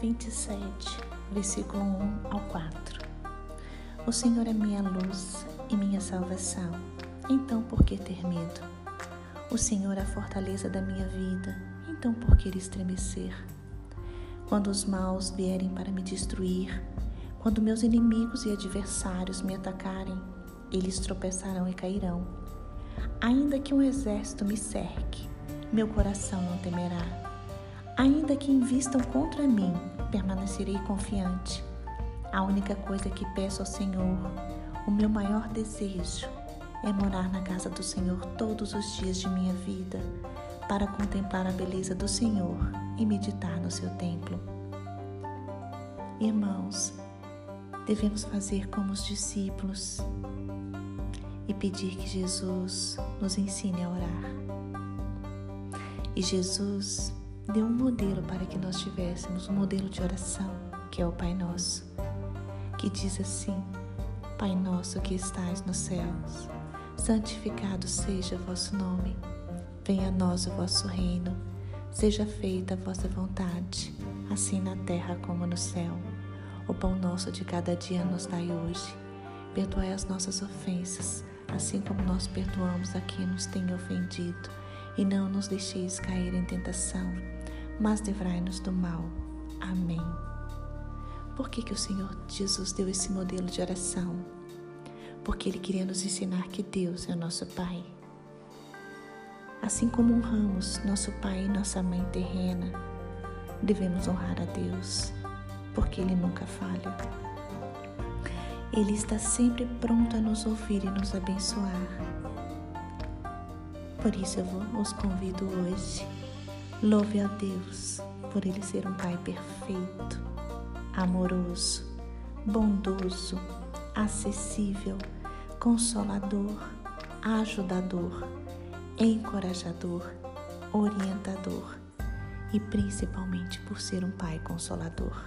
27, versículo 1 ao 4. O Senhor é minha luz e minha salvação, então por que ter medo? O Senhor é a fortaleza da minha vida, então por que estremecer? Quando os maus vierem para me destruir, quando meus inimigos e adversários me atacarem, eles tropeçarão e cairão. Ainda que um exército me cerque, meu coração não temerá. Ainda que invistam contra mim, permanecerei confiante. A única coisa que peço ao Senhor, o meu maior desejo, é morar na casa do Senhor todos os dias de minha vida, para contemplar a beleza do Senhor e meditar no seu templo. Irmãos, devemos fazer como os discípulos e pedir que Jesus nos ensine a orar. E Jesus deu um modelo para que nós tivéssemos um modelo de oração, que é o Pai Nosso, que diz assim: Pai nosso que estais nos céus, santificado seja o vosso nome. Venha a nós o vosso reino. Seja feita a vossa vontade, assim na terra como no céu. O pão nosso de cada dia nos dai hoje. Perdoai as nossas ofensas, assim como nós perdoamos a quem nos tem ofendido. E não nos deixeis cair em tentação, mas livrai-nos do mal. Amém. Por que, que o Senhor Jesus deu esse modelo de oração? Porque Ele queria nos ensinar que Deus é o nosso Pai Assim como honramos nosso pai e nossa mãe terrena, devemos honrar a Deus, porque Ele nunca falha. Ele está sempre pronto a nos ouvir e nos abençoar. Por isso eu vos convido hoje. Louve a Deus por Ele ser um Pai perfeito, amoroso, bondoso, acessível, consolador, ajudador encorajador, orientador e principalmente por ser um Pai consolador.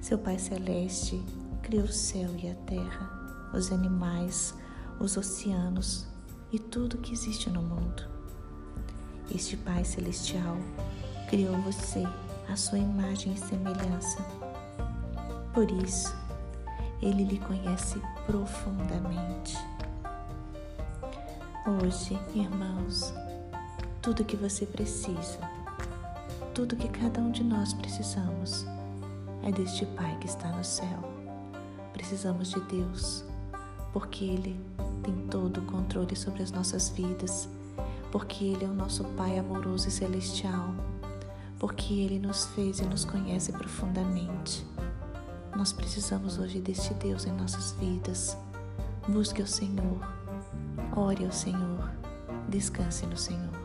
Seu Pai Celeste criou o céu e a terra, os animais, os oceanos e tudo que existe no mundo. Este Pai Celestial criou você à sua imagem e semelhança. Por isso, Ele lhe conhece profundamente Hoje, irmãos, tudo que você precisa, tudo que cada um de nós precisamos, é deste Pai que está no céu. Precisamos de Deus, porque Ele tem todo o controle sobre as nossas vidas, porque Ele é o nosso Pai amoroso e celestial, porque Ele nos fez e nos conhece profundamente. Nós precisamos hoje deste Deus em nossas vidas. Busque o Senhor Ore ao Senhor, descanse no Senhor.